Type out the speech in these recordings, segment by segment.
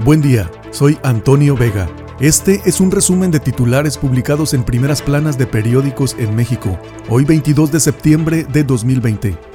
Buen día, soy Antonio Vega. Este es un resumen de titulares publicados en primeras planas de periódicos en México, hoy 22 de septiembre de 2020.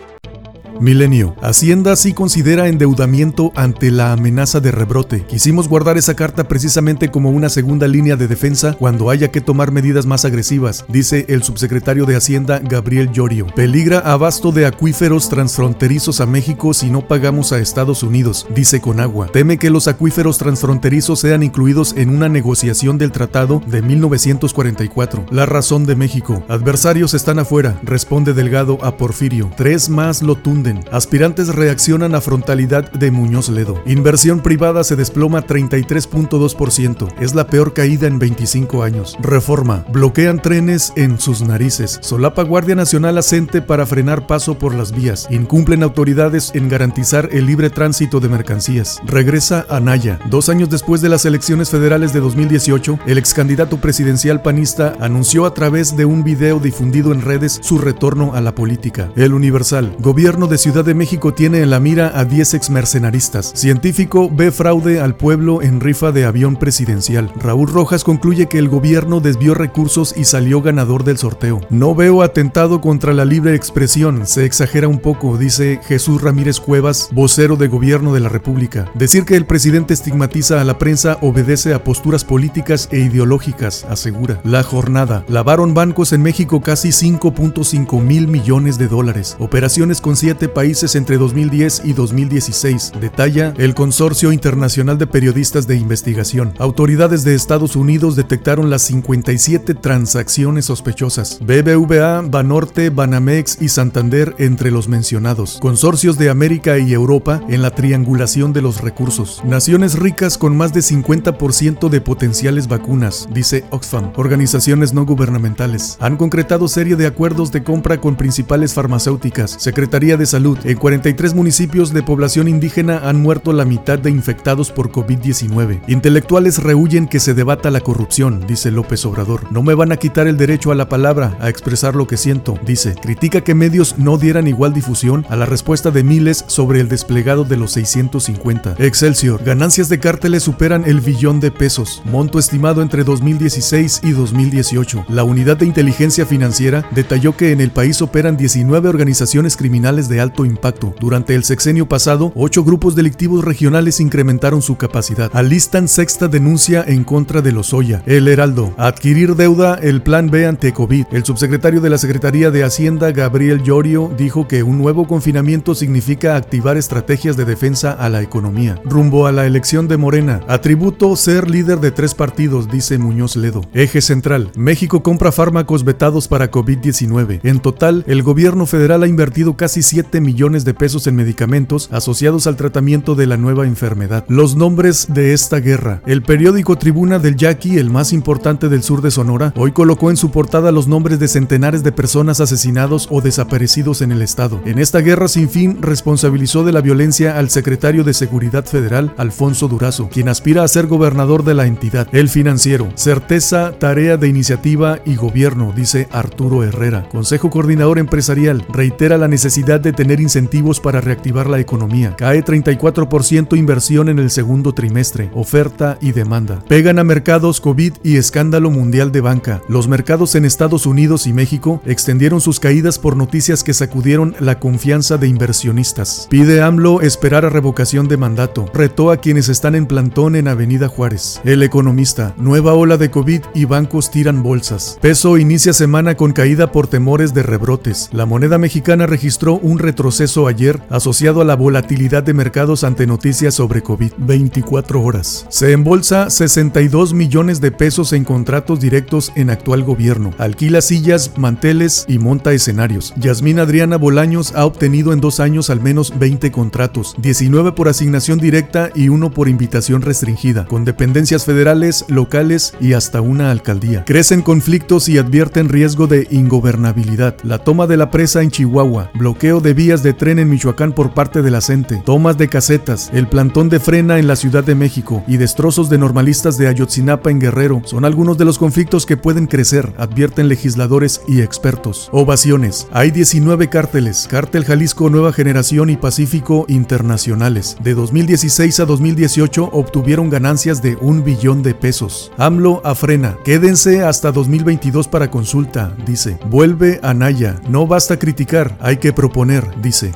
Milenio. Hacienda sí considera endeudamiento ante la amenaza de rebrote. Quisimos guardar esa carta precisamente como una segunda línea de defensa cuando haya que tomar medidas más agresivas, dice el subsecretario de Hacienda Gabriel Llorio. Peligra abasto de acuíferos transfronterizos a México si no pagamos a Estados Unidos, dice Conagua. Teme que los acuíferos transfronterizos sean incluidos en una negociación del tratado de 1944. La razón de México. Adversarios están afuera, responde Delgado a Porfirio. Tres más lo tunden Aspirantes reaccionan a frontalidad de Muñoz Ledo. Inversión privada se desploma 33.2%. Es la peor caída en 25 años. Reforma. Bloquean trenes en sus narices. Solapa Guardia Nacional asente para frenar paso por las vías. Incumplen autoridades en garantizar el libre tránsito de mercancías. Regresa Anaya. Dos años después de las elecciones federales de 2018, el ex candidato presidencial panista anunció a través de un video difundido en redes su retorno a la política. El Universal. Gobierno de Ciudad de México tiene en la mira a 10 ex mercenaristas. Científico ve fraude al pueblo en rifa de avión presidencial. Raúl Rojas concluye que el gobierno desvió recursos y salió ganador del sorteo. No veo atentado contra la libre expresión, se exagera un poco, dice Jesús Ramírez Cuevas, vocero de gobierno de la República. Decir que el presidente estigmatiza a la prensa obedece a posturas políticas e ideológicas, asegura. La jornada. Lavaron bancos en México casi 5.5 mil millones de dólares. Operaciones con 7 países entre 2010 y 2016, detalla el Consorcio Internacional de Periodistas de Investigación. Autoridades de Estados Unidos detectaron las 57 transacciones sospechosas. BBVA, Banorte, Banamex y Santander entre los mencionados. Consorcios de América y Europa en la triangulación de los recursos. Naciones ricas con más de 50% de potenciales vacunas, dice Oxfam. Organizaciones no gubernamentales han concretado serie de acuerdos de compra con principales farmacéuticas. Secretaría de Salud en 43 municipios de población indígena han muerto la mitad de infectados por COVID-19. Intelectuales rehuyen que se debata la corrupción, dice López Obrador. No me van a quitar el derecho a la palabra, a expresar lo que siento, dice. Critica que medios no dieran igual difusión a la respuesta de miles sobre el desplegado de los 650. Excelsior. Ganancias de cárteles superan el billón de pesos, monto estimado entre 2016 y 2018. La unidad de inteligencia financiera detalló que en el país operan 19 organizaciones criminales de alto impacto. Durante el sexenio pasado, ocho grupos delictivos regionales incrementaron su capacidad. Alistan sexta denuncia en contra de Lozoya. El Heraldo. Adquirir deuda, el plan B ante COVID. El subsecretario de la Secretaría de Hacienda, Gabriel Llorio, dijo que un nuevo confinamiento significa activar estrategias de defensa a la economía. Rumbo a la elección de Morena. Atributo ser líder de tres partidos, dice Muñoz Ledo. Eje central. México compra fármacos vetados para COVID-19. En total, el gobierno federal ha invertido casi 7 millones de pesos en medicamentos asociados al tratamiento de la nueva enfermedad. Los nombres de esta guerra. El periódico Tribuna del Yaqui, el más importante del sur de Sonora, hoy colocó en su portada los nombres de centenares de personas asesinados o desaparecidos en el estado. En esta guerra sin fin responsabilizó de la violencia al secretario de Seguridad Federal, Alfonso Durazo, quien aspira a ser gobernador de la entidad. El financiero. Certeza, tarea de iniciativa y gobierno, dice Arturo Herrera. Consejo Coordinador Empresarial reitera la necesidad de tener incentivos para reactivar la economía. Cae 34% inversión en el segundo trimestre, oferta y demanda. Pegan a mercados COVID y escándalo mundial de banca. Los mercados en Estados Unidos y México extendieron sus caídas por noticias que sacudieron la confianza de inversionistas. Pide AMLO esperar a revocación de mandato. Retó a quienes están en plantón en Avenida Juárez. El economista. Nueva ola de COVID y bancos tiran bolsas. Peso inicia semana con caída por temores de rebrotes. La moneda mexicana registró un retroceso ayer asociado a la volatilidad de mercados ante noticias sobre COVID. 24 horas. Se embolsa 62 millones de pesos en contratos directos en actual gobierno. Alquila sillas, manteles y monta escenarios. Yasmín Adriana Bolaños ha obtenido en dos años al menos 20 contratos, 19 por asignación directa y uno por invitación restringida, con dependencias federales, locales y hasta una alcaldía. Crecen conflictos y advierten riesgo de ingobernabilidad. La toma de la presa en Chihuahua, bloqueo de vías de tren en Michoacán por parte de la CENTE, tomas de casetas, el plantón de frena en la Ciudad de México y destrozos de normalistas de Ayotzinapa en Guerrero son algunos de los conflictos que pueden crecer, advierten legisladores y expertos. Ovaciones. Hay 19 cárteles, Cártel Jalisco Nueva Generación y Pacífico Internacionales. De 2016 a 2018 obtuvieron ganancias de un billón de pesos. AMLO a frena. Quédense hasta 2022 para consulta, dice. Vuelve a Naya. No basta criticar, hay que proponer, dice.